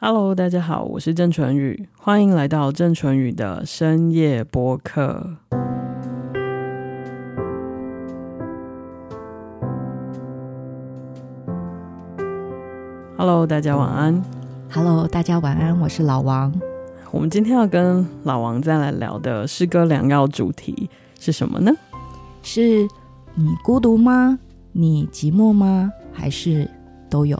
Hello，大家好，我是郑纯宇，欢迎来到郑纯宇的深夜播客。Hello，大家晚安。Hello，大家晚安，我是老王。我们今天要跟老王再来聊的诗歌良药主题是什么呢？是你孤独吗？你寂寞吗？还是都有？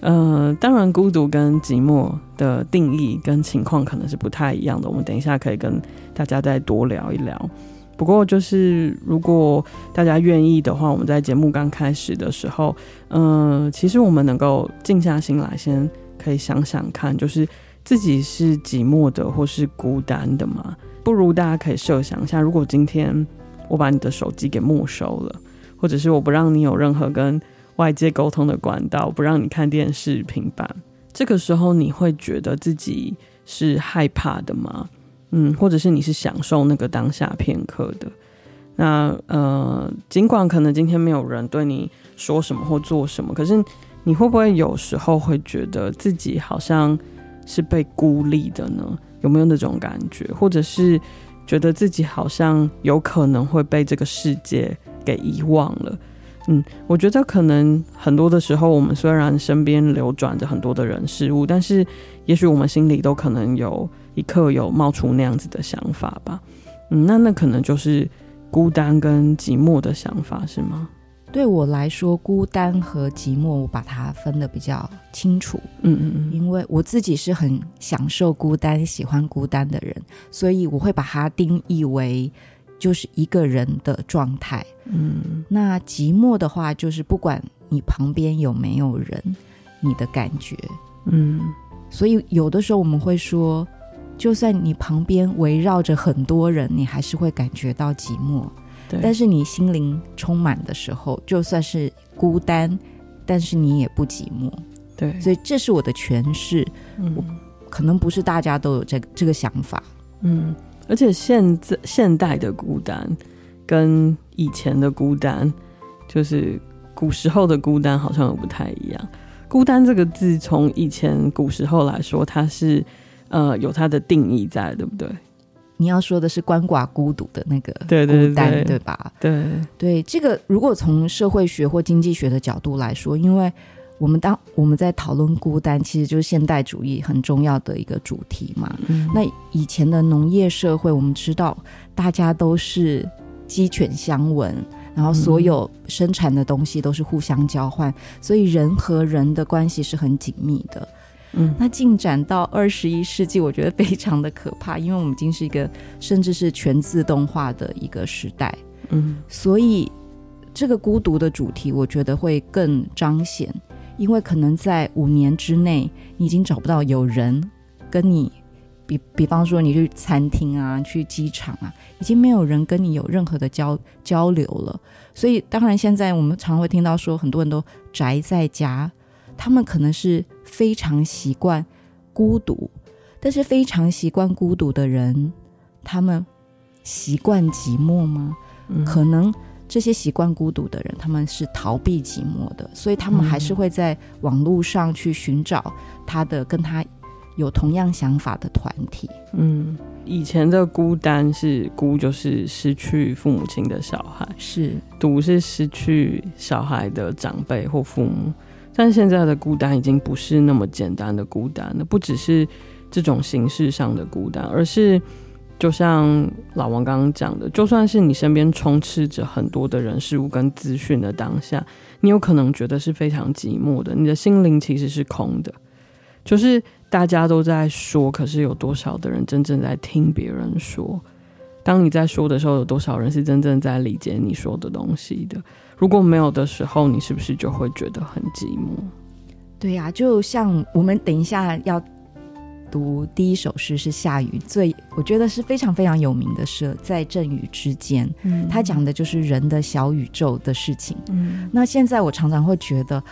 对，呃，当然，孤独跟寂寞的定义跟情况可能是不太一样的。我们等一下可以跟大家再多聊一聊。不过，就是如果大家愿意的话，我们在节目刚开始的时候，嗯、其实我们能够静下心来，先可以想想看，就是。自己是寂寞的或是孤单的吗？不如大家可以设想一下，如果今天我把你的手机给没收了，或者是我不让你有任何跟外界沟通的管道，不让你看电视、平板，这个时候你会觉得自己是害怕的吗？嗯，或者是你是享受那个当下片刻的？那呃，尽管可能今天没有人对你说什么或做什么，可是你会不会有时候会觉得自己好像？是被孤立的呢？有没有那种感觉？或者是觉得自己好像有可能会被这个世界给遗忘了？嗯，我觉得可能很多的时候，我们虽然身边流转着很多的人事物，但是也许我们心里都可能有一刻有冒出那样子的想法吧。嗯，那那可能就是孤单跟寂寞的想法，是吗？对我来说，孤单和寂寞，我把它分得比较清楚。嗯嗯嗯，因为我自己是很享受孤单、喜欢孤单的人，所以我会把它定义为就是一个人的状态。嗯，那寂寞的话，就是不管你旁边有没有人，你的感觉。嗯，所以有的时候我们会说，就算你旁边围绕着很多人，你还是会感觉到寂寞。但是你心灵充满的时候，就算是孤单，但是你也不寂寞。对，所以这是我的诠释。嗯，可能不是大家都有这个这个想法。嗯，而且现在现代的孤单跟以前的孤单，就是古时候的孤单，好像又不太一样。孤单这个字，从以前古时候来说，它是呃有它的定义在，对不对？你要说的是鳏寡孤独的那个孤单，对对对，对吧？对对，这个如果从社会学或经济学的角度来说，因为我们当我们在讨论孤单，其实就是现代主义很重要的一个主题嘛。嗯、那以前的农业社会，我们知道大家都是鸡犬相闻，然后所有生产的东西都是互相交换，嗯、所以人和人的关系是很紧密的。嗯，那进展到二十一世纪，我觉得非常的可怕，因为我们已经是一个甚至是全自动化的一个时代。嗯，所以这个孤独的主题，我觉得会更彰显，因为可能在五年之内，你已经找不到有人跟你，比比方说你去餐厅啊，去机场啊，已经没有人跟你有任何的交交流了。所以当然现在我们常常会听到说，很多人都宅在家。他们可能是非常习惯孤独，但是非常习惯孤独的人，他们习惯寂寞吗？嗯、可能这些习惯孤独的人，他们是逃避寂寞的，所以他们还是会在网络上去寻找他的跟他有同样想法的团体。嗯，以前的孤单是孤，就是失去父母亲的小孩；是独，是失去小孩的长辈或父母。但现在的孤单已经不是那么简单的孤单了，不只是这种形式上的孤单，而是就像老王刚刚讲的，就算是你身边充斥着很多的人事物跟资讯的当下，你有可能觉得是非常寂寞的，你的心灵其实是空的，就是大家都在说，可是有多少的人真正在听别人说？当你在说的时候，有多少人是真正在理解你说的东西的？如果没有的时候，你是不是就会觉得很寂寞？对呀、就像我们等一下要读第一首诗是夏雨最，我觉得是非常非常有名的诗，在阵雨之间，嗯，他讲的就是人的小宇宙的事情。嗯，那现在我常常会觉得，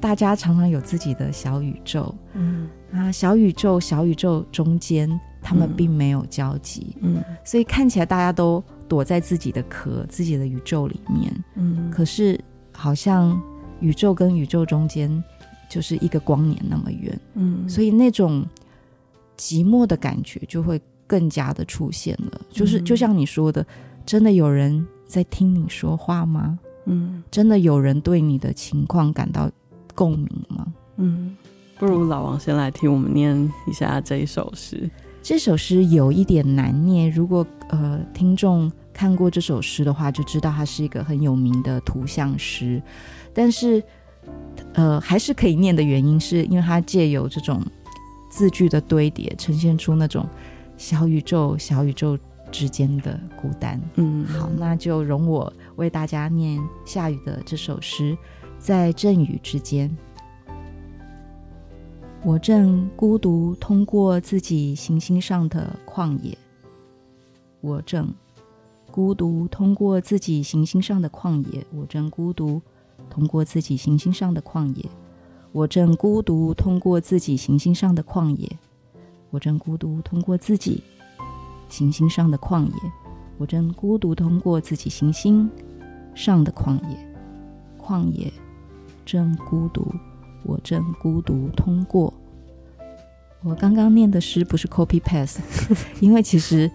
大家常常有自己的小宇宙，嗯。啊，小宇宙小宇宙中间，他们并没有交集，嗯，所以看起来大家都。躲在自己的壳、自己的宇宙里面，嗯，可是好像宇宙跟宇宙中间就是一个光年那么远，嗯，所以那种寂寞的感觉就会更加的出现了。就是就像你说的，真的有人在听你说话吗？嗯，真的有人对你的情况感到共鸣吗？嗯，不如老王先来替我们念一下这一首诗。这首诗有一点难念，如果呃听众看过这首诗的话，就知道它是一个很有名的图像诗。但是呃还是可以念的原因，是因为它借由这种字句的堆叠，呈现出那种小宇宙、小宇宙之间的孤单。嗯，好，那就容我为大家念夏雨的这首诗，在阵雨之间。我正孤独通过自己行星上的旷野，我正孤独通过自己行星上的旷野，我正孤独通过自己行星上的旷野，我正孤独通过自己行星上的旷野，我正孤独通过自己行星上的旷野，我正孤独通过自己行星上的旷野，旷野正孤独。我正孤独通过。我刚刚念的诗不是 copy past 因为其实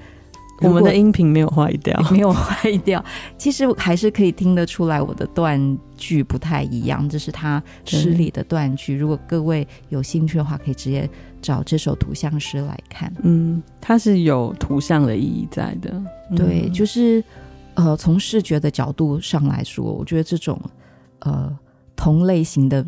我们的音频没有坏掉，没有坏掉。其实还是可以听得出来，我的断句不太一样，这是他诗里的断句。如果各位有兴趣的话，可以直接找这首图像诗来看。嗯，它是有图像的意义在的。嗯、对，就是呃，从视觉的角度上来说，我觉得这种呃同类型的。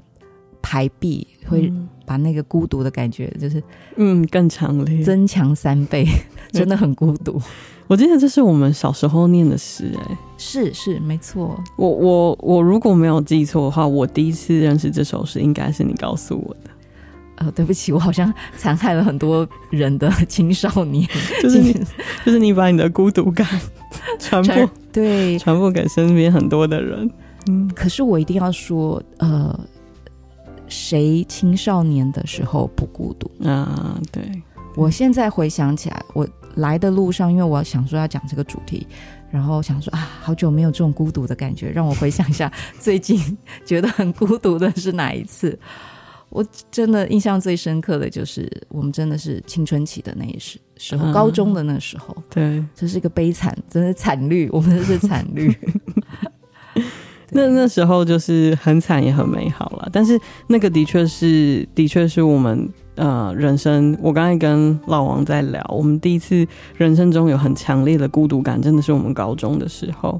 排比会把那个孤独的感觉，就是嗯更强烈，增强三倍，真的很孤独。我记得这是我们小时候念的诗，哎，是是没错。我我我如果没有记错的话，我第一次认识这首诗应该是你告诉我的。呃，对不起，我好像残害了很多人的青少年，就是你，就是你把你的孤独感传播，对，传播给身边很多的人。嗯，可是我一定要说，呃。谁青少年的时候不孤独啊？对，我现在回想起来，我来的路上，因为我想说要讲这个主题，然后想说啊，好久没有这种孤独的感觉，让我回想一下最近觉得很孤独的是哪一次？我真的印象最深刻的就是我们真的是青春期的那一时时候，啊、高中的那时候，对，这是一个悲惨，真的惨绿，我们这是惨绿。那那时候就是很惨也很美好了，但是那个的确是，的确是我们呃人生。我刚才跟老王在聊，我们第一次人生中有很强烈的孤独感，真的是我们高中的时候。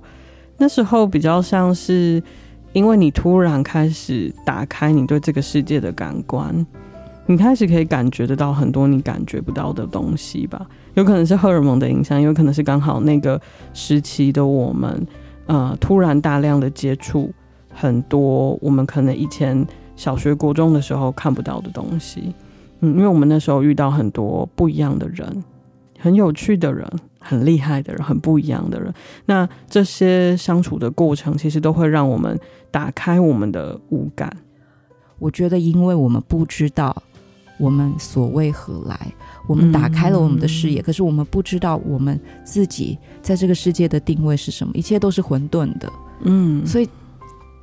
那时候比较像是，因为你突然开始打开你对这个世界的感官，你开始可以感觉得到很多你感觉不到的东西吧。有可能是荷尔蒙的影响，有可能是刚好那个时期的我们。呃，突然大量的接触很多我们可能以前小学、国中的时候看不到的东西，嗯，因为我们那时候遇到很多不一样的人，很有趣的人，很厉害的人，很不一样的人。那这些相处的过程，其实都会让我们打开我们的五感。我觉得，因为我们不知道我们所谓何来。我们打开了我们的视野，嗯，可是我们不知道我们自己在这个世界的定位是什么，一切都是混沌的，嗯，所以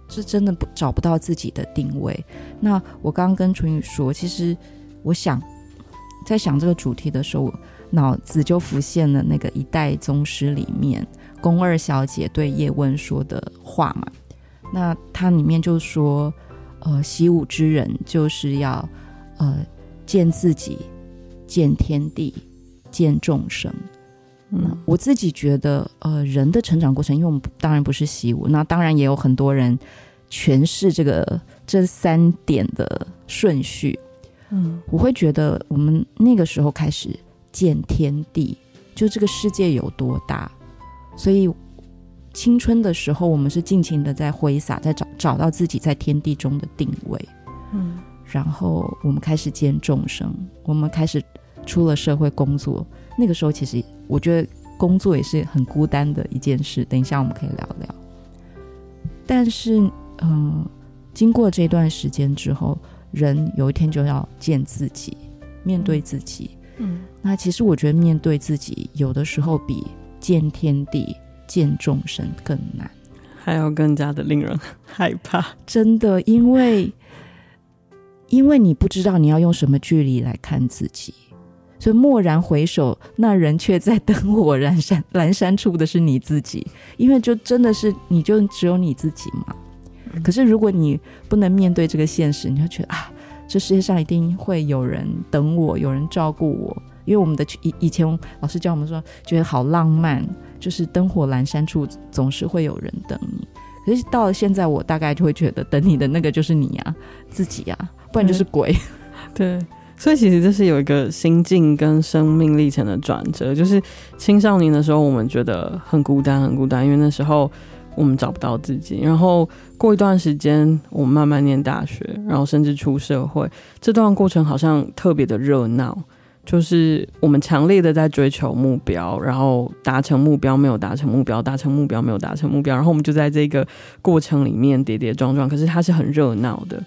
是真的不找不到自己的定位。那我刚刚跟淳宇说，其实我想在想这个主题的时候，脑子就浮现了那个《一代宗师》里面宫二小姐对叶问说的话嘛。那它里面就说，呃，习武之人就是要呃见自己。见天地，见众生。嗯，我自己觉得，呃，人的成长过程，因为我们当然不是习武，那当然也有很多人诠释这个这三点的顺序。嗯，我会觉得，我们那个时候开始见天地，就这个世界有多大，所以青春的时候，我们是尽情的在挥洒，在找找到自己在天地中的定位。嗯。然后我们开始见众生，我们开始出了社会工作。那个时候，其实我觉得工作也是很孤单的一件事。等一下我们可以聊聊。但是，嗯、呃，经过这段时间之后，人有一天就要见自己，面对自己。嗯，那其实我觉得面对自己，有的时候比见天地、见众生更难，还要更加的令人害怕。真的，因为。因为你不知道你要用什么距离来看自己，所以蓦然回首，那人却在灯火阑珊阑珊处的是你自己，因为就真的是你就只有你自己嘛。可是如果你不能面对这个现实，你就觉得啊，这世界上一定会有人等我，有人照顾我。因为我们的以以前老师教我们说，觉得好浪漫，就是灯火阑珊处总是会有人等你。可是到了现在，我大概就会觉得等你的那个就是你呀、啊，自己呀、啊。不然就是鬼，对，所以其实这是有一个心境跟生命历程的转折。就是青少年的时候，我们觉得很孤单，很孤单，因为那时候我们找不到自己。然后过一段时间，我们慢慢念大学，然后甚至出社会，这段过程好像特别的热闹。就是我们强烈的在追求目标，然后达成目标没有达成目标，达成目标没有达成目标，然后我们就在这个过程里面跌跌撞撞。可是它是很热闹的。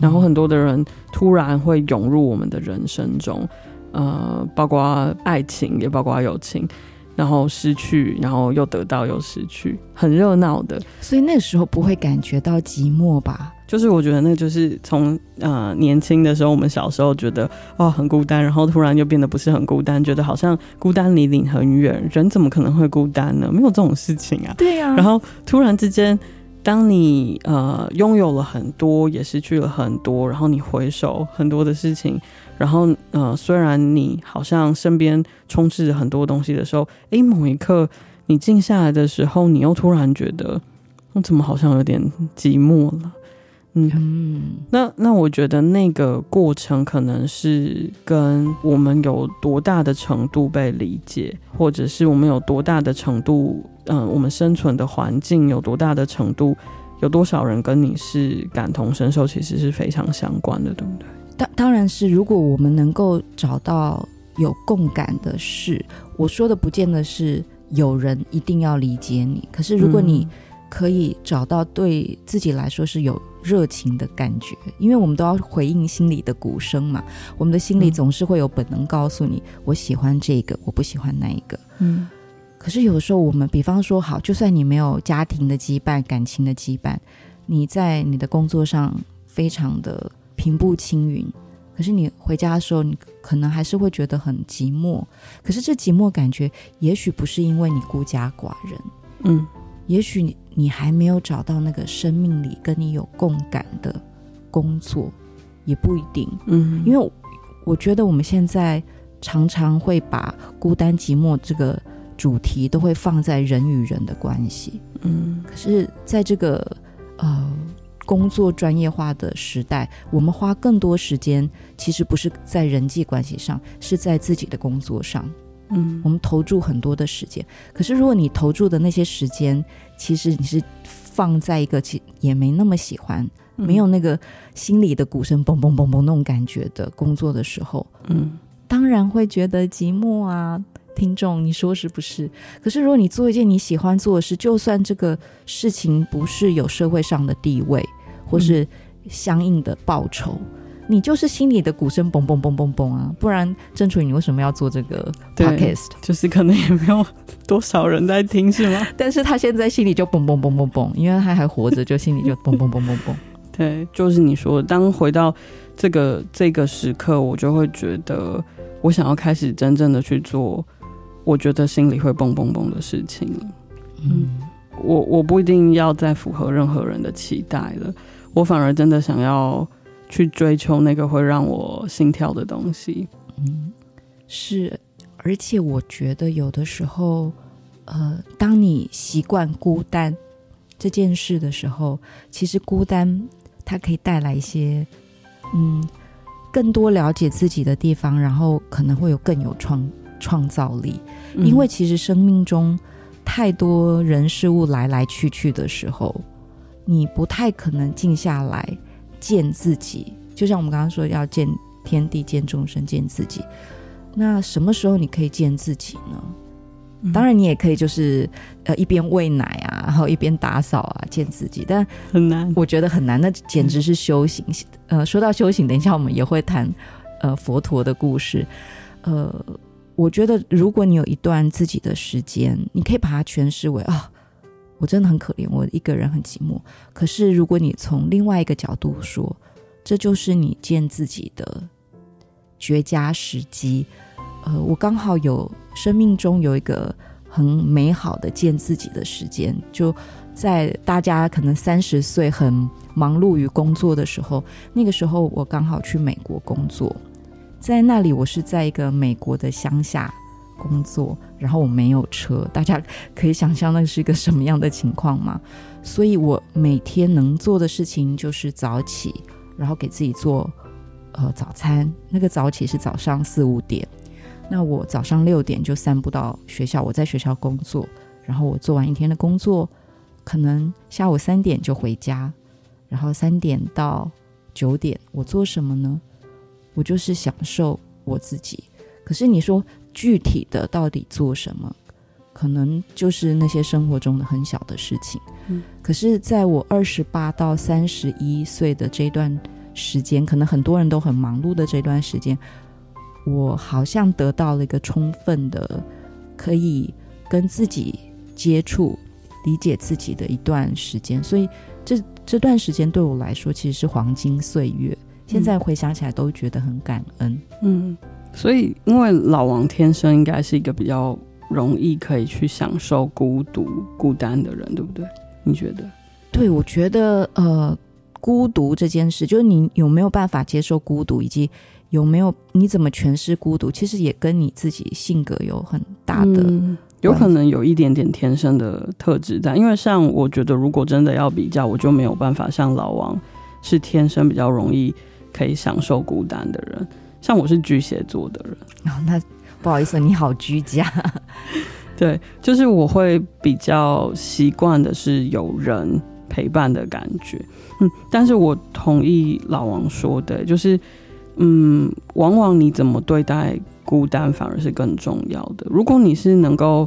然后很多的人突然会涌入我们的人生中，呃，包括爱情，也包括友情，然后失去，然后又得到，又失去，很热闹的。所以那时候不会感觉到寂寞吧？就是我觉得那就是从呃年轻的时候，我们小时候觉得哦很孤单，然后突然又变得不是很孤单，觉得好像孤单离你很远。人怎么可能会孤单呢？没有这种事情啊。对呀、啊。然后突然之间。当你呃拥有了很多，也失去了很多，然后你回首很多的事情，然后呃虽然你好像身边充斥着很多东西的时候，诶，某一刻你静下来的时候，你又突然觉得，我怎么好像有点寂寞了？嗯，嗯，那那我觉得那个过程可能是跟我们有多大的程度被理解，或者是我们有多大的程度。嗯、呃，我们生存的环境有多大的程度，有多少人跟你是感同身受，其实是非常相关的，对不对？当当然是，如果我们能够找到有共感的事，我说的不见得是有人一定要理解你。可是如果你可以找到对自己来说是有热情的感觉，因为我们都要回应心里的鼓声嘛，我们的心里总是会有本能告诉你，我喜欢这个，我不喜欢那一个，嗯。可是有时候，我们比方说，好，就算你没有家庭的羁绊、感情的羁绊，你在你的工作上非常的平步青云，可是你回家的时候，你可能还是会觉得很寂寞。可是这寂寞感觉，也许不是因为你孤家寡人，嗯，也许你你还没有找到那个生命里跟你有共感的工作，也不一定，嗯，因为我觉得我们现在常常会把孤单寂寞这个。主题都会放在人与人的关系，嗯，可是在这个呃工作专业化的时代，我们花更多时间，其实不是在人际关系上，是在自己的工作上，嗯，我们投注很多的时间。可是如果你投注的那些时间，其实你是放在一个其也没那么喜欢，嗯，没有那个心里的鼓声嘣嘣嘣嘣那种感觉的工作的时候，嗯，当然会觉得寂寞啊。听众，你说是不是？可是如果你做一件你喜欢做的事，就算这个事情不是有社会上的地位，或是相应的报酬，嗯、你就是心里的鼓声嘣嘣嘣嘣嘣啊！不然，郑楚，你为什么要做这个 podcast？就是可能也没有多少人在听，是吗？但是他现在心里就嘣嘣嘣嘣嘣，因为他还活着，就心里就嘣嘣嘣嘣嘣。对，就是你说的，当回到这个这个时刻，我就会觉得，我想要开始真正的去做。我觉得心里会嘣嘣嘣的事情，嗯，我我不一定要再符合任何人的期待了，我反而真的想要去追求那个会让我心跳的东西，嗯，是，而且我觉得有的时候，呃，当你习惯孤单这件事的时候，其实孤单它可以带来一些，嗯，更多了解自己的地方，然后可能会有更有创。创造力，因为其实生命中太多人事物来来去去的时候，你不太可能静下来见自己。就像我们刚刚说，要见天地、见众生、见自己。那什么时候你可以见自己呢？当然，你也可以就是呃一边喂奶啊，然后一边打扫啊，见自己。但很难，我觉得很难。那简直是修行。呃，说到修行，等一下我们也会谈呃佛陀的故事。呃。我觉得，如果你有一段自己的时间，你可以把它诠释为啊，我真的很可怜，我一个人很寂寞。可是，如果你从另外一个角度说，这就是你见自己的绝佳时机。呃，我刚好有生命中有一个很美好的见自己的时间，就在大家可能三十岁很忙碌于工作的时候，那个时候我刚好去美国工作，在那里我是在一个美国的乡下工作，然后我没有车，大家可以想象那是一个什么样的情况吗？所以我每天能做的事情就是早起，然后给自己做呃早餐，那个早起是早上四五点。那我早上六点就散步到学校，我在学校工作，然后我做完一天的工作，可能下午三点就回家，然后三点到九点我做什么呢？我就是享受我自己。可是你说具体的到底做什么？可能就是那些生活中的很小的事情。嗯。可是在我二十八到三十一岁的这段时间，可能很多人都很忙碌的这段时间。我好像得到了一个充分的可以跟自己接触、理解自己的一段时间，所以这这段时间对我来说其实是黄金岁月。现在回想起来都觉得很感恩。嗯，所以因为老王天生应该是一个比较容易可以去享受孤独、孤单的人，对不对？你觉得？对，我觉得呃，孤独这件事，就是你有没有办法接受孤独，以及。有没有？你怎么诠释孤独？其实也跟你自己性格有很大的、嗯，有可能有一点点天生的特质在。因为像我觉得，如果真的要比较，我就没有办法像老王是天生比较容易可以享受孤单的人。像我是巨蟹座的人，哦、那不好意思，你好居家。对，就是我会比较习惯的是有人陪伴的感觉。嗯，但是我同意老王说的，就是。嗯，往往你怎么对待孤单，反而是更重要的。如果你是能够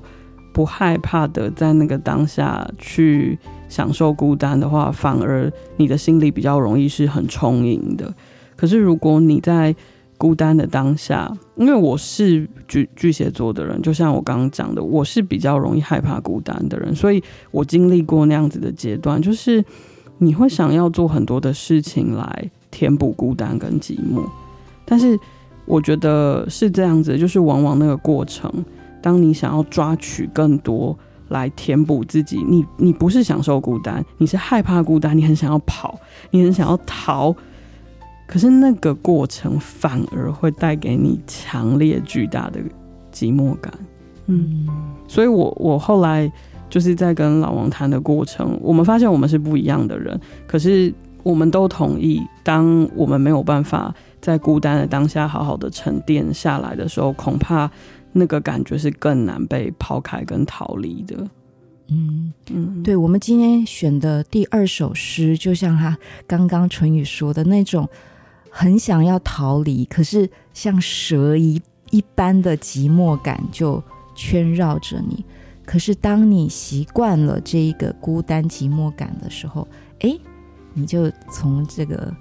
不害怕的在那个当下去享受孤单的话，反而你的心里比较容易是很充盈的。可是如果你在孤单的当下，因为我是巨巨蟹座的人，就像我刚刚讲的，我是比较容易害怕孤单的人，所以我经历过那样子的阶段，就是你会想要做很多的事情来。填补孤单跟寂寞，但是我觉得是这样子，就是往往那个过程，当你想要抓取更多来填补自己，你你不是享受孤单，你是害怕孤单，你很想要跑，你很想要逃，可是那个过程反而会带给你强烈巨大的寂寞感。嗯，所以我我后来就是在跟老王谈的过程，我们发现我们是不一样的人，可是。我们都同意，当我们没有办法在孤单的当下好好的沉淀下来的时候，恐怕那个感觉是更难被抛开跟逃离的。嗯嗯，对，我们今天选的第二首诗，就像他刚刚淳宇说的那种，很想要逃离，可是像蛇一一般的寂寞感就圈绕着你。可是当你习惯了这一个孤单寂寞感的时候，哎。你就从这个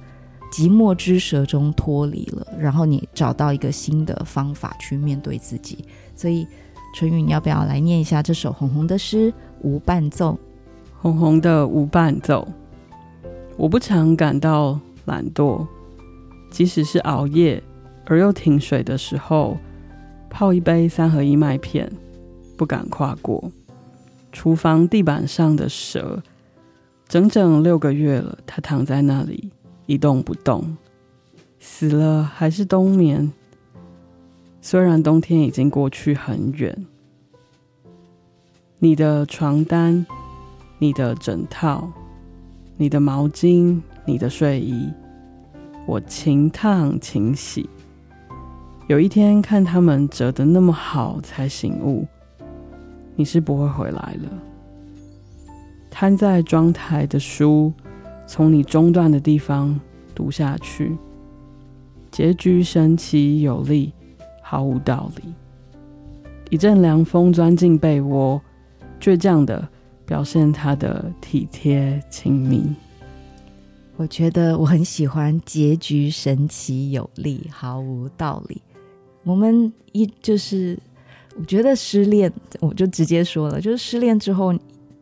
寂寞之蛇中脱离了，然后你找到一个新的方法去面对自己。所以，淳予，你要不要来念一下这首红红的诗？无伴奏，红红的无伴奏。我不常感到懒惰，即使是熬夜而又停水的时候，泡一杯三合一麦片，不敢跨过厨房地板上的蛇。整整六个月了，它躺在那里一动不动，死了还是冬眠。虽然冬天已经过去很远，你的床单、你的枕套、你的毛巾、你的睡衣，我勤烫勤洗。有一天看他们折得那么好，才醒悟，你是不会回来了。摊在妆台的书，从你中断的地方读下去，结局神奇有力，毫无道理。一阵凉风钻进被窝，倔强的表现他的体贴亲密。我觉得我很喜欢“结局神奇有力，毫无道理”。我们一就是，我觉得失恋，我就直接说了，就是失恋之后。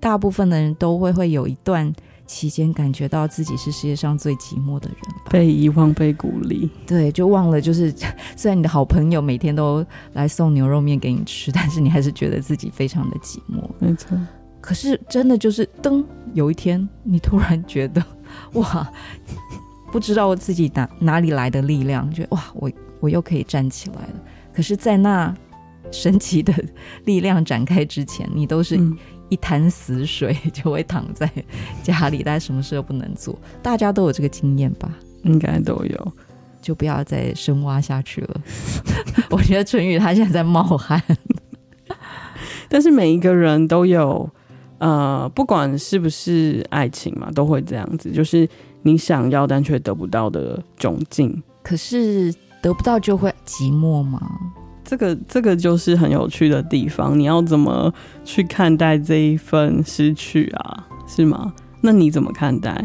大部分的人都会会有一段期间感觉到自己是世界上最寂寞的人吧，被遗忘、被鼓励，对，就忘了就是，虽然你的好朋友每天都来送牛肉面给你吃，但是你还是觉得自己非常的寂寞。没错，可是真的就是，噔，有一天你突然觉得，哇，不知道我自己哪哪里来的力量，觉得哇，我我又可以站起来了。可是，在那神奇的 力量展开之前，你都是。嗯一潭死水 就会躺在家里，但什么事都不能做。大家都有这个经验吧？应该都有，就不要再深挖下去了。我觉得淳于他现在在冒汗，但是每一个人都有，呃，不管是不是爱情嘛，都会这样子，就是你想要但却得不到的窘境。可是得不到就会寂寞吗？这个这个就是很有趣的地方，你要怎么去看待这一份失去啊？是吗？那你怎么看待？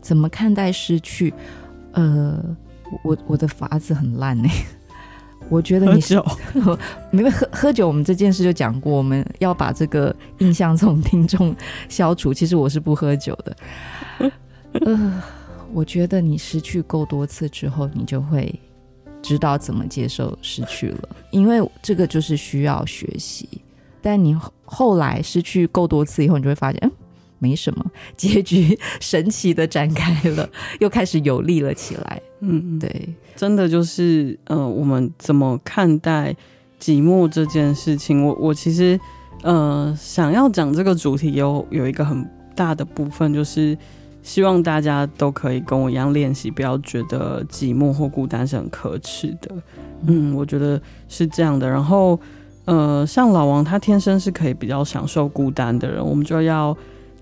怎么看待失去？呃，我我的法子很烂呢。我觉得你是喝酒，没喝喝酒，我们这件事就讲过，我们要把这个印象从听众消除。其实我是不喝酒的。呃，我觉得你失去够多次之后，你就会。知道怎么接受失去了，因为这个就是需要学习。但你后来失去够多次以后，你就会发现，嗯，没什么，结局 神奇的展开了，又开始有力了起来。嗯，对，真的就是，呃，我们怎么看待寂寞这件事情？我我其实，呃，想要讲这个主题有有一个很大的部分就是。希望大家都可以跟我一样练习，不要觉得寂寞或孤单是很可耻的。嗯，我觉得是这样的。然后，呃，像老王他天生是可以比较享受孤单的人，我们就要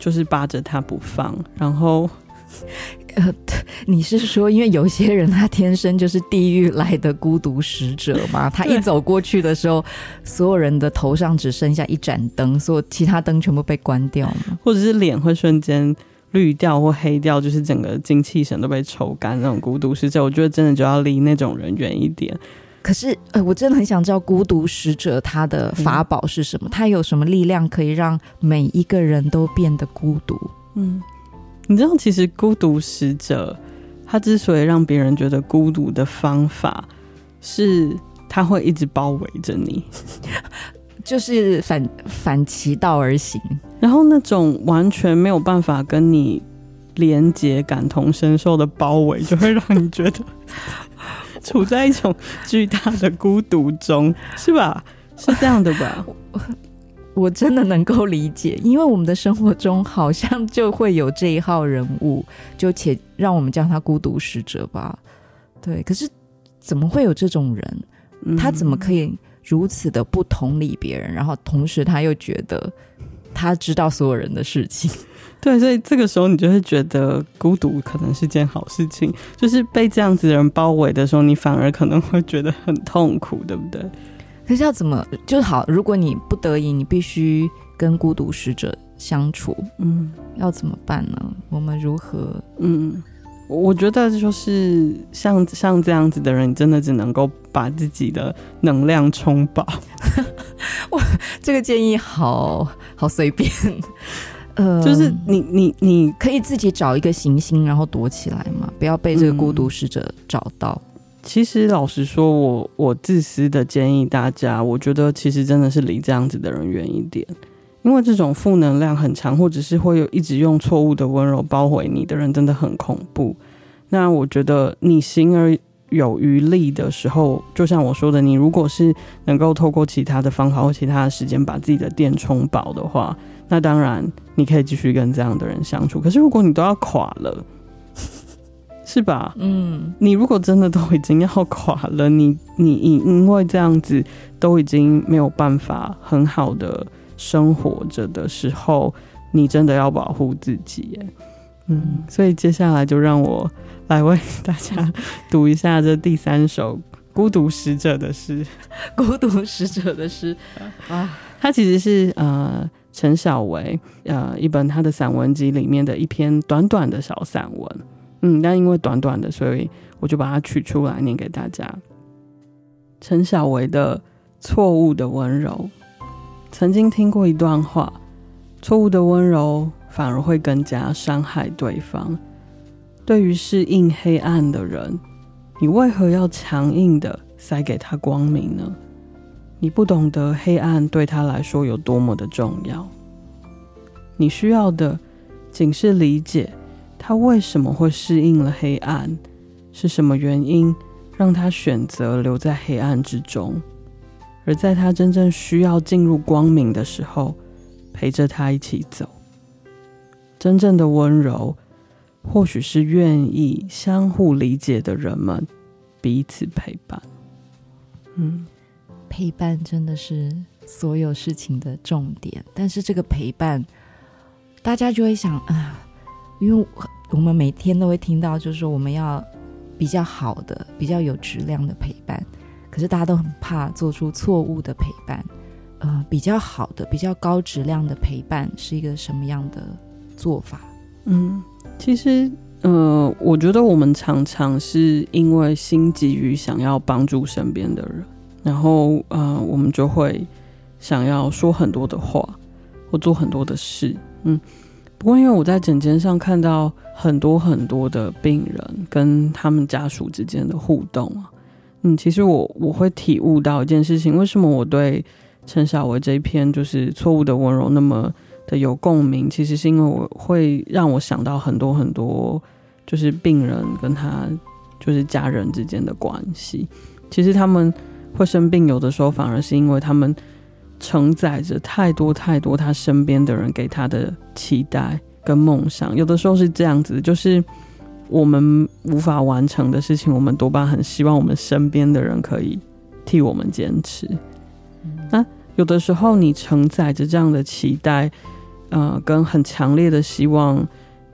就是扒着他不放。然后，呃，你是说，因为有些人他天生就是地狱来的孤独使者吗？他一走过去的时候，所有人的头上只剩下一盏灯，所有其他灯全部被关掉吗？或者是脸会瞬间。绿掉或黑掉，就是整个精气神都被抽干那种孤独使者，我觉得真的就要离那种人远一点。可是，呃，我真的很想知道孤独使者他的法宝是什么？嗯、他有什么力量可以让每一个人都变得孤独？嗯，你知道，其实孤独使者他之所以让别人觉得孤独的方法，是他会一直包围着你。就是反反其道而行，然后那种完全没有办法跟你连接、感同身受的包围，就会让你觉得 处在一种巨大的孤独中，是吧？是这样的吧？我，我真的能够理解，因为我们的生活中好像就会有这一号人物，就且让我们叫他孤独使者吧。对，可是怎么会有这种人？他怎么可以？如此的不同理别人，然后同时他又觉得他知道所有人的事情，对，所以这个时候你就会觉得孤独可能是件好事情，就是被这样子的人包围的时候，你反而可能会觉得很痛苦，对不对？可是要怎么就好？如果你不得已，你必须跟孤独使者相处，嗯，要怎么办呢？我们如何？嗯。我觉得就是像像这样子的人，你真的只能够把自己的能量充饱。哇，这个建议好好随便。呃，就是你你你可以自己找一个行星，然后躲起来嘛，不要被这个孤独使者找到。嗯，其实老实说，我我自私的建议大家，我觉得其实真的是离这样子的人远一点。因为这种负能量很强，或者是会有一直用错误的温柔包围你的人，真的很恐怖。那我觉得你行而有余力的时候，就像我说的，你如果是能够透过其他的方法或其他的时间把自己的电充饱的话，那当然你可以继续跟这样的人相处。可是如果你都要垮了，是吧？嗯，你如果真的都已经要垮了，你你因为这样子都已经没有办法很好的。生活着的时候，你真的要保护自己耶。嗯，所以接下来就让我来为大家读一下这第三首《孤独使者的诗》。孤独使者的诗啊，它其实是呃陈小维呃一本他的散文集里面的一篇短短的小散文。嗯，但因为短短的，所以我就把它取出来念给大家。陈小维的《错误的温柔》。曾经听过一段话：错误的温柔反而会更加伤害对方。对于适应黑暗的人，你为何要强硬的塞给他光明呢？你不懂得黑暗对他来说有多么的重要。你需要的仅是理解他为什么会适应了黑暗，是什么原因让他选择留在黑暗之中，而在他真正需要进入光明的时候，陪着他一起走。真正的温柔。或许是愿意相互理解的人们彼此陪伴。嗯，陪伴真的是所有事情的重点。但是这个陪伴，大家就会想啊，因为我们每天都会听到，就是说我们要比较好的、比较有质量的陪伴。可是大家都很怕做出错误的陪伴。呃，比较好的、比较高质量的陪伴是一个什么样的做法？嗯。其实，呃，我觉得我们常常是因为心急于想要帮助身边的人，然后，呃，我们就会想要说很多的话，或做很多的事。嗯，不过因为我在诊间上看到很多很多的病人跟他们家属之间的互动啊，嗯，其实我我会体悟到一件事情：为什么我对陈小薇这一篇就是错误的温柔那么的有共鸣，其实是因为我会让我想到很多很多，就是病人跟他就是家人之间的关系。其实他们会生病，有的时候反而是因为他们承载着太多太多他身边的人给他的期待跟梦想。有的时候是这样子，就是我们无法完成的事情，我们多半很希望我们身边的人可以替我们坚持。那有的时候你承载着这样的期待。呃，跟很强烈的希望，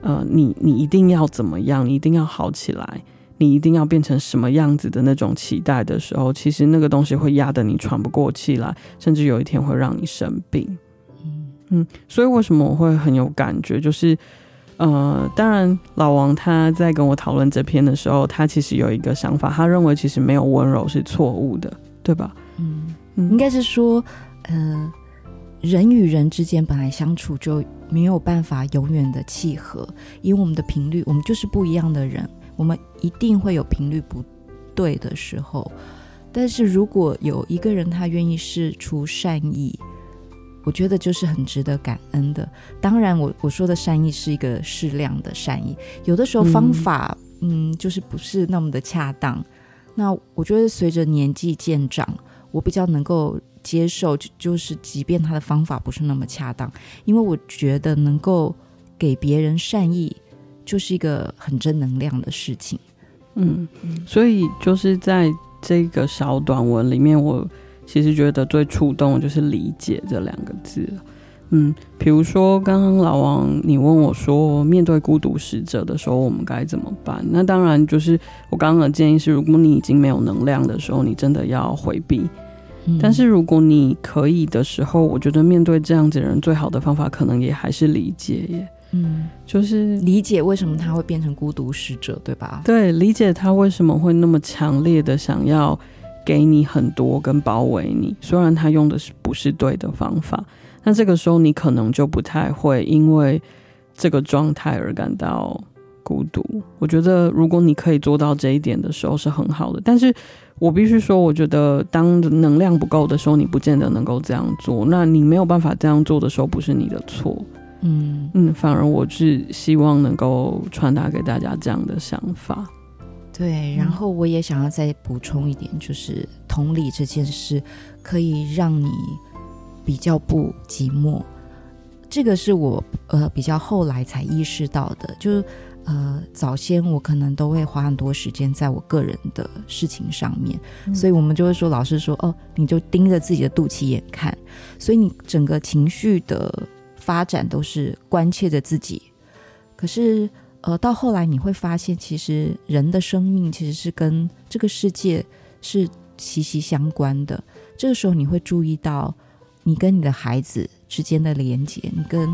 呃，你你一定要怎么样？你一定要好起来，你一定要变成什么样子的那种期待的时候，其实那个东西会压得你喘不过气来，甚至有一天会让你生病。嗯嗯，所以为什么我会很有感觉？就是呃，当然老王他在跟我讨论这篇的时候，他其实有一个想法，他认为其实没有温柔是错误的，对吧？嗯，嗯，应该是说，呃。人与人之间本来相处就没有办法永远的契合，因为我们的频率，我们就是不一样的人，我们一定会有频率不对的时候。但是如果有一个人他愿意试出善意，我觉得就是很值得感恩的。当然我，我我说的善意是一个适量的善意，有的时候方法嗯，嗯就是不是那么的恰当。那我觉得随着年纪渐长，我比较能够。接受就就是，即便他的方法不是那么恰当，因为我觉得能够给别人善意，就是一个很正能量的事情。嗯，所以就是在这个小短文里面，我其实觉得最触动的就是“理解”这两个字。嗯，比如说刚刚老王你问我说，面对孤独使者的时候，我们该怎么办？那当然就是我刚刚的建议是，如果你已经没有能量的时候，你真的要回避。但是如果你可以的时候，我觉得面对这样子的人，最好的方法可能也还是理解耶。嗯，就是理解为什么他会变成孤独使者，对吧？对，理解他为什么会那么强烈的想要给你很多跟包围你，虽然他用的是不是对的方法，那这个时候你可能就不太会因为这个状态而感到孤独。我觉得如果你可以做到这一点的时候是很好的，但是。我必须说，我觉得当能量不够的时候，你不见得能够这样做。那你没有办法这样做的时候，不是你的错。嗯嗯，反而我是希望能够传达给大家这样的想法。对，然后我也想要再补充一点，就是同理这件事可以让你比较不寂寞。这个是我呃比较后来才意识到的，就是。呃，早先我可能都会花很多时间在我个人的事情上面，嗯、所以我们就会说，老师说，哦，你就盯着自己的肚脐眼看，所以你整个情绪的发展都是关切着自己。可是，呃，到后来你会发现，其实人的生命其实是跟这个世界是息息相关的。这个时候，你会注意到你跟你的孩子之间的连接，你跟。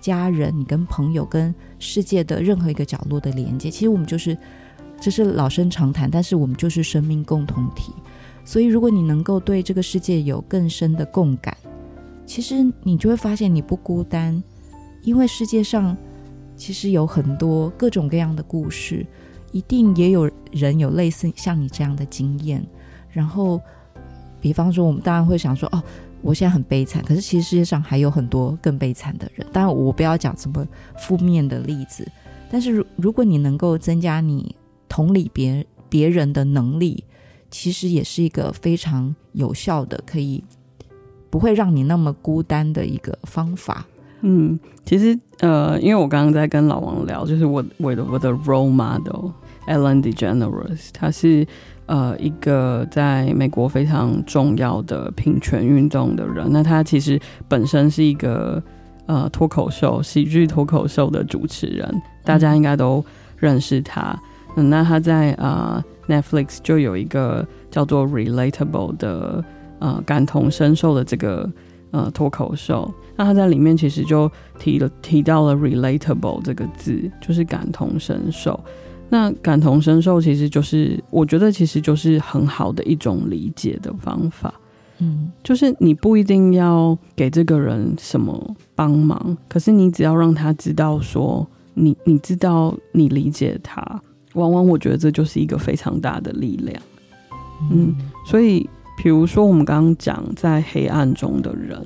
家人，你跟朋友、跟世界的任何一个角落的连接，其实我们就是，这是老生常谈，但是我们就是生命共同体。所以，如果你能够对这个世界有更深的共感，其实你就会发现你不孤单，因为世界上其实有很多各种各样的故事，一定也有人有类似像你这样的经验。然后，比方说，我们当然会想说，哦，我现在很悲惨，可是其实世界上还有很多更悲惨的人。当然，我不要讲什么负面的例子，但是如如果你能够增加你同理别别人的能力，其实也是一个非常有效的，可以不会让你那么孤单的一个方法。嗯，其实呃，因为我刚刚在跟老王聊，就是我我的我的 role model Ellen DeGeneres，他是呃一个在美国非常重要的平权运动的人。那他其实本身是一个呃脱口秀喜剧脱口秀的主持人，大家应该都认识他。嗯，那他在呃 Netflix 就有一个叫做 Relatable 的呃感同身受的这个呃脱口秀。那他在里面其实就提了提到了 relatable 这个字，就是感同身受。那感同身受其实就是，我觉得其实就是很好的一种理解的方法。嗯，就是你不一定要给这个人什么帮忙，可是你只要让他知道说你你知道你理解他，往往我觉得这就是一个非常大的力量。嗯，所以比如说我们刚刚讲在黑暗中的人。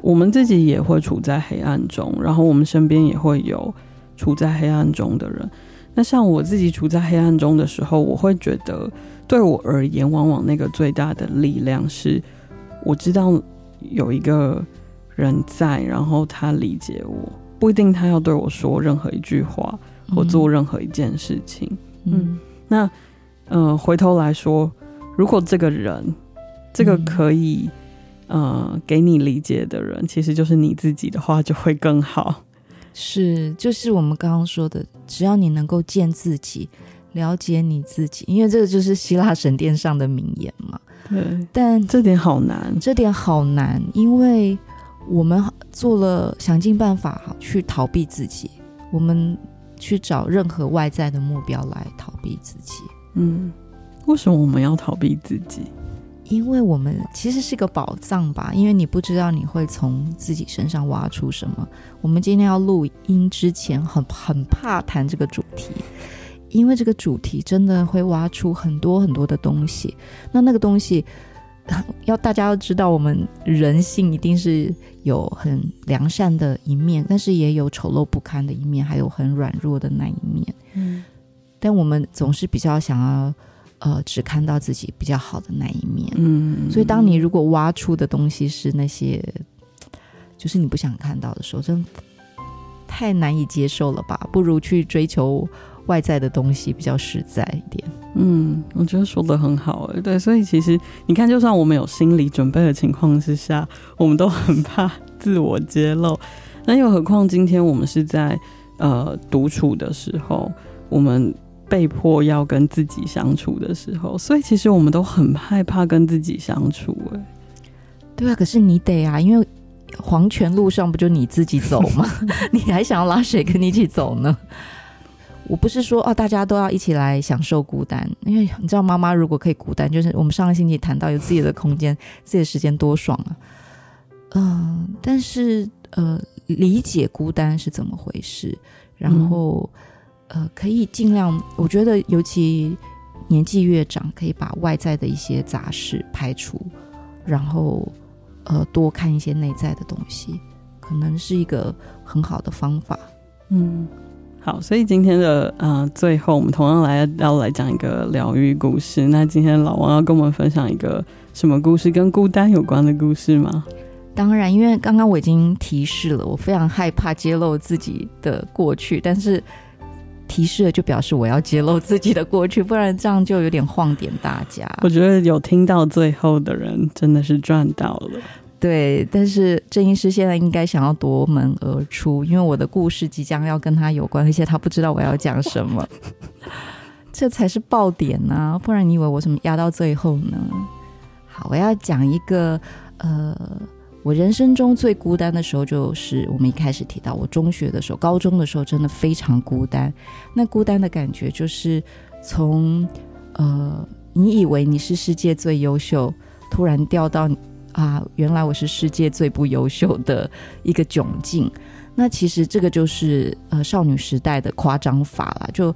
我们自己也会处在黑暗中，然后我们身边也会有处在黑暗中的人。那像我自己处在黑暗中的时候，我会觉得，对我而言，往往那个最大的力量是，我知道有一个人在，然后他理解我，不一定他要对我说任何一句话或做任何一件事情。嗯，那嗯、呃，回头来说，如果这个人，这个可以。呃，给你理解的人，其实就是你自己的话，就会更好。是，就是我们刚刚说的，只要你能够见自己，了解你自己，因为这个就是希腊神殿上的名言嘛。对，但这点好难，这点好难，因为我们做了想尽办法去逃避自己，我们去找任何外在的目标来逃避自己。嗯，为什么我们要逃避自己？因为我们其实是个宝藏吧，因为你不知道你会从自己身上挖出什么。我们今天要录音之前很，很很怕谈这个主题，因为这个主题真的会挖出很多很多的东西。那那个东西，要大家要知道，我们人性一定是有很良善的一面，但是也有丑陋不堪的一面，还有很软弱的那一面。嗯，但我们总是比较想要。呃，只看到自己比较好的那一面，嗯，所以当你如果挖出的东西是那些，就是你不想看到的时候，真的太难以接受了吧？不如去追求外在的东西比较实在一点。嗯，我觉得说的很好，哎，对，所以其实你看，就算我们有心理准备的情况之下，我们都很怕自我揭露。那又何况今天我们是在呃独处的时候，我们。被迫要跟自己相处的时候，所以其实我们都很害怕跟自己相处。哎，对啊，可是你得啊，因为黄泉路上不就你自己走吗？你还想要拉谁跟你一起走呢？我不是说哦，大家都要一起来享受孤单，因为你知道，妈妈如果可以孤单，就是我们上个星期谈到有自己的空间、自己的时间多爽啊。嗯、呃，但是呃，理解孤单是怎么回事，然后。嗯呃，可以尽量，我觉得尤其年纪越长，可以把外在的一些杂事排除，然后呃，多看一些内在的东西，可能是一个很好的方法。嗯，好，所以今天的呃，最后我们同样来要来讲一个疗愈故事。那今天老王要跟我们分享一个什么故事？跟孤单有关的故事吗？当然，因为刚刚我已经提示了，我非常害怕揭露自己的过去，但是。提示了就表示我要揭露自己的过去，不然这样就有点晃点大家。我觉得有听到最后的人真的是赚到了。对，但是郑医师现在应该想要夺门而出，因为我的故事即将要跟他有关，而且他不知道我要讲什么，这才是爆点呢、啊！不然你以为我怎么压到最后呢？好，我要讲一个呃。我人生中最孤单的时候，就是我们一开始提到，我中学的时候、高中的时候，真的非常孤单。那孤单的感觉，就是从呃，你以为你是世界最优秀，突然掉到啊，原来我是世界最不优秀的一个窘境。那其实这个就是呃少女时代的夸张法了。就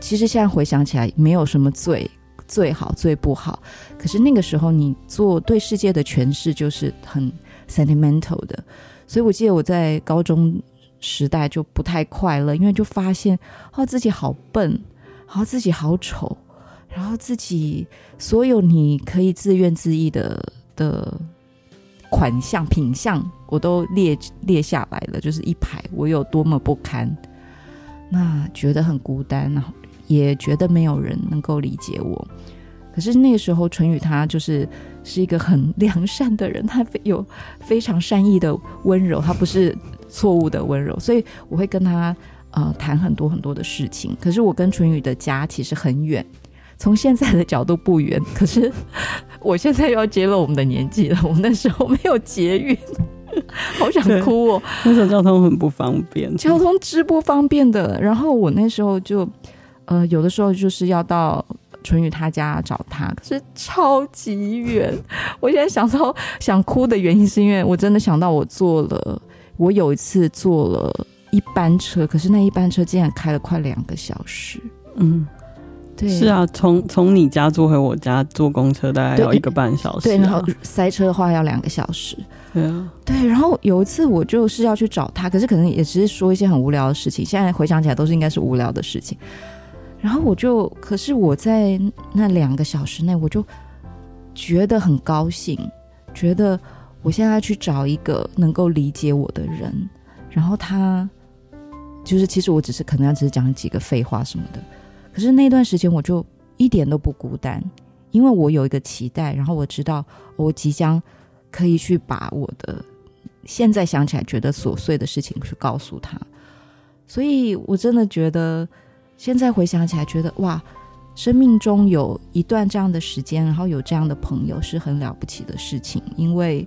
其实现在回想起来，没有什么罪最好最不好。可是那个时候你做对世界的诠释就是很 sentimental 的。所以我记得我在高中时代就不太快乐，因为就发现哦自己好笨，然后自己好丑，然后自己所有你可以自怨自艾的的。款项品相我都列列下来了，就是一排我有多么不堪，那觉得很孤单，然后也觉得没有人能够理解我。可是那个时候，淳宇他就是是一个很良善的人，他有非常善意的温柔，他不是错误的温柔，所以我会跟他呃谈很多很多的事情。可是我跟淳宇的家其实很远。从现在的角度不远，可是我现在又要揭露我们的年纪了。我们那时候没有捷运，好想哭哦。那时候交通很不方便，交通之不方便的。然后我那时候就，呃，有的时候就是要到淳于他家找他，可是超级远。我现在想到想哭的原因，是因为我真的想到我坐了，我有一次坐了一班车，可是那一班车竟然开了快两个小时。嗯。对是啊，从从你家坐回我家坐公车大概要一个半小时，啊对，对，然后塞车的话要两个小时。对啊，对，然后有一次我就是要去找他，可是可能也只是说一些很无聊的事情，现在回想起来都是应该是无聊的事情。然后我就，可是我在那两个小时内，我就觉得很高兴，觉得我现在去找一个能够理解我的人，然后他就是其实我只是可能要只是讲几个废话什么的。可是那段时间我就一点都不孤单，因为我有一个期待，然后我知道我即将可以去把我的现在想起来觉得琐碎的事情去告诉他，所以我真的觉得现在回想起来觉得哇，生命中有一段这样的时间，然后有这样的朋友是很了不起的事情，因为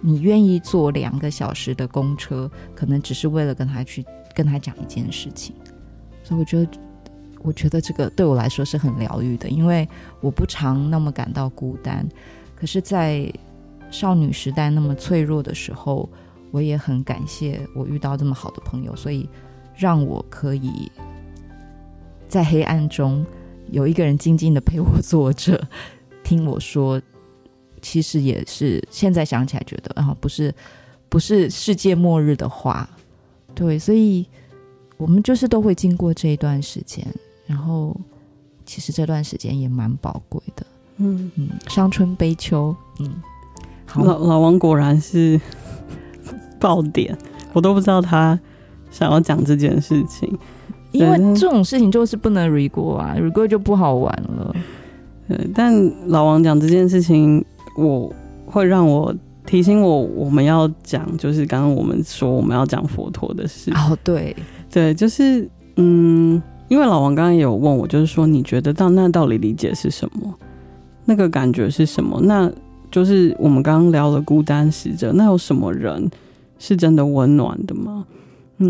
你愿意坐两个小时的公车，可能只是为了跟他去跟他讲一件事情，所以我觉得。我觉得这个对我来说是很疗愈的，因为我不常那么感到孤单。可是，在少女时代那么脆弱的时候，我也很感谢我遇到这么好的朋友，所以让我可以在黑暗中有一个人静静的陪我坐着，听我说。其实也是现在想起来觉得，啊，不是不是世界末日的话，对，所以我们就是都会经过这一段时间。然后，其实这段时间也蛮宝贵的。嗯嗯，伤春悲秋。嗯，好，老老王果然是爆点，我都不知道他想要讲这件事情，因为这种事情就是不能 re 过啊，re 过就不好玩了。对，但老王讲这件事情，我会让我提醒我，我们要讲，就是刚刚我们说我们要讲佛陀的事。哦，对对，就是嗯。因为老王刚刚也有问我，就是说你觉得到那到底理解是什么？那个感觉是什么？那就是我们刚刚聊了孤单使者，那有什么人是真的温暖的吗？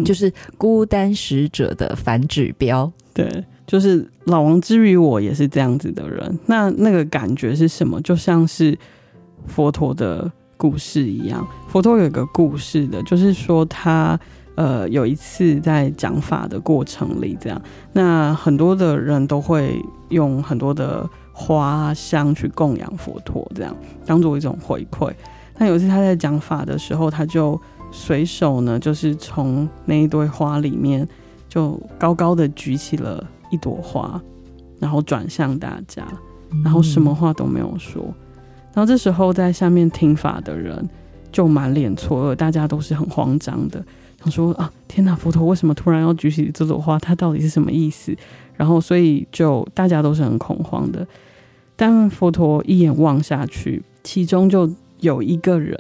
嗯，就是孤单使者的反指标。对，就是老王之于我也是这样子的人。那那个感觉是什么？就像是佛陀的故事一样。佛陀有一个故事的，就是说他。呃，有一次在讲法的过程里，这样，那很多的人都会用很多的花香去供养佛陀，这样当做一种回馈。那有一次他在讲法的时候，他就随手呢，就是从那一堆花里面，就高高的举起了一朵花，然后转向大家，然后什么话都没有说。然后这时候在下面听法的人就满脸错愕，大家都是很慌张的。他说啊，天哪！佛陀为什么突然要举起这朵花？他到底是什么意思？然后，所以就大家都是很恐慌的。但佛陀一眼望下去，其中就有一个人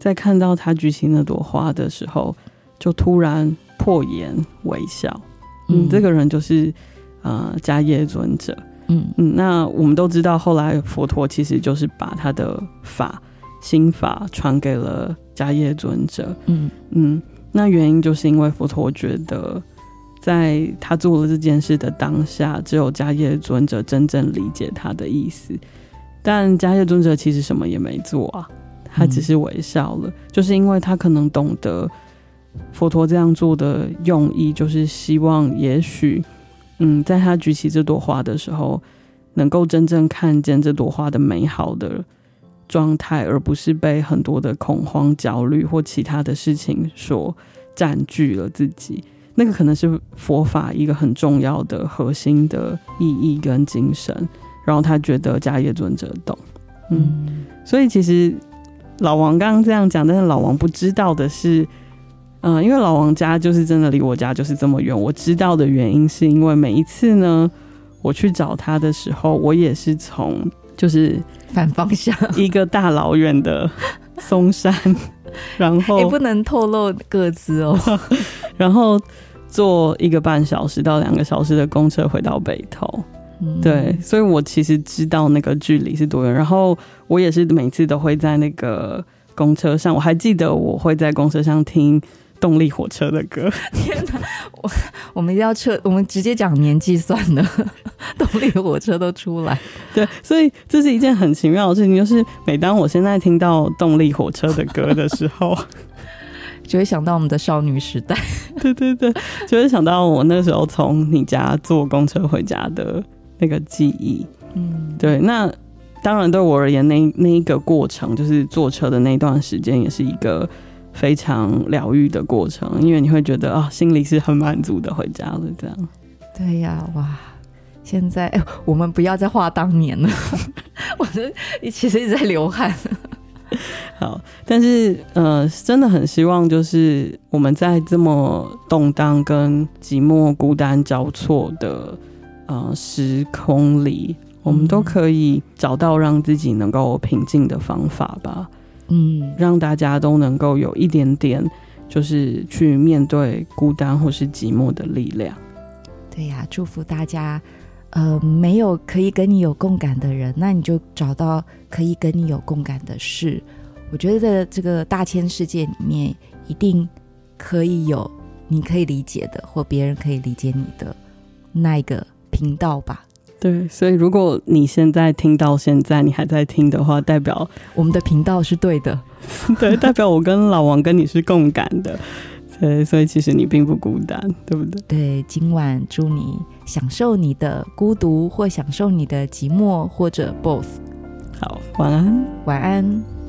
在看到他举起那朵花的时候，就突然破颜微笑。嗯，这个人就是呃迦叶尊者。嗯嗯，那我们都知道，后来佛陀其实就是把他的法心法传给了迦叶尊者。嗯嗯。那原因就是因为佛陀觉得，在他做了这件事的当下，只有迦叶尊者真正理解他的意思。但迦叶尊者其实什么也没做啊，他只是微笑了。嗯、就是因为他可能懂得，佛陀这样做的用意，就是希望，也许，嗯，在他举起这朵花的时候，能够真正看见这朵花的美好的状态，而不是被很多的恐慌、焦虑或其他的事情所占据了自己。那个可能是佛法一个很重要的核心的意义跟精神。然后他觉得迦叶尊者懂，嗯，嗯，所以其实老王刚刚这样讲，但是老王不知道的是。嗯，因为老王家就是真的离我家就是这么远。我知道的原因是因为每一次呢，我去找他的时候，我也是从就是反方向一个大老远的松山，然后也 不能透露个资哦，然后坐一个半小时到两个小时的公车回到北投。嗯，对，所以我其实知道那个距离是多远。然后我也是每次都会在那个公车上，我还记得我会在公车上听。动力火车的歌，天哪！我我们要撤，我们直接讲年纪算了。动力火车都出来，对，所以这是一件很奇妙的事情。就是每当我现在听到动力火车的歌的时候，就会想到我们的少女时代。对对对，就会想到我那时候从你家坐公车回家的那个记忆。嗯，对。那当然，对我而言，那那一个过程，就是坐车的那段时间，也是一个。非常疗愈的过程，因为你会觉得啊、哦，心里是很满足的，回家了这样。对呀，哇！现在、欸、我们不要再画当年了，我这其实一直在流汗。好，但是呃，真的很希望，就是我们在这么动荡、跟寂寞、孤单交错的呃时空里，我们都可以找到让自己能够平静的方法吧。嗯，让大家都能够有一点点，就是去面对孤单或是寂寞的力量。对呀，祝福大家。呃，没有可以跟你有共感的人，那你就找到可以跟你有共感的事。我觉得在这个大千世界里面，一定可以有你可以理解的，或别人可以理解你的那一个频道吧。对，所以如果你现在听到现在，你还在听的话，代表我们的频道是对的，对，代表我跟老王跟你是共感的，对，所以其实你并不孤单，对不对？对，今晚祝你享受你的孤独，或享受你的寂寞，或者 both。好，晚安，晚安。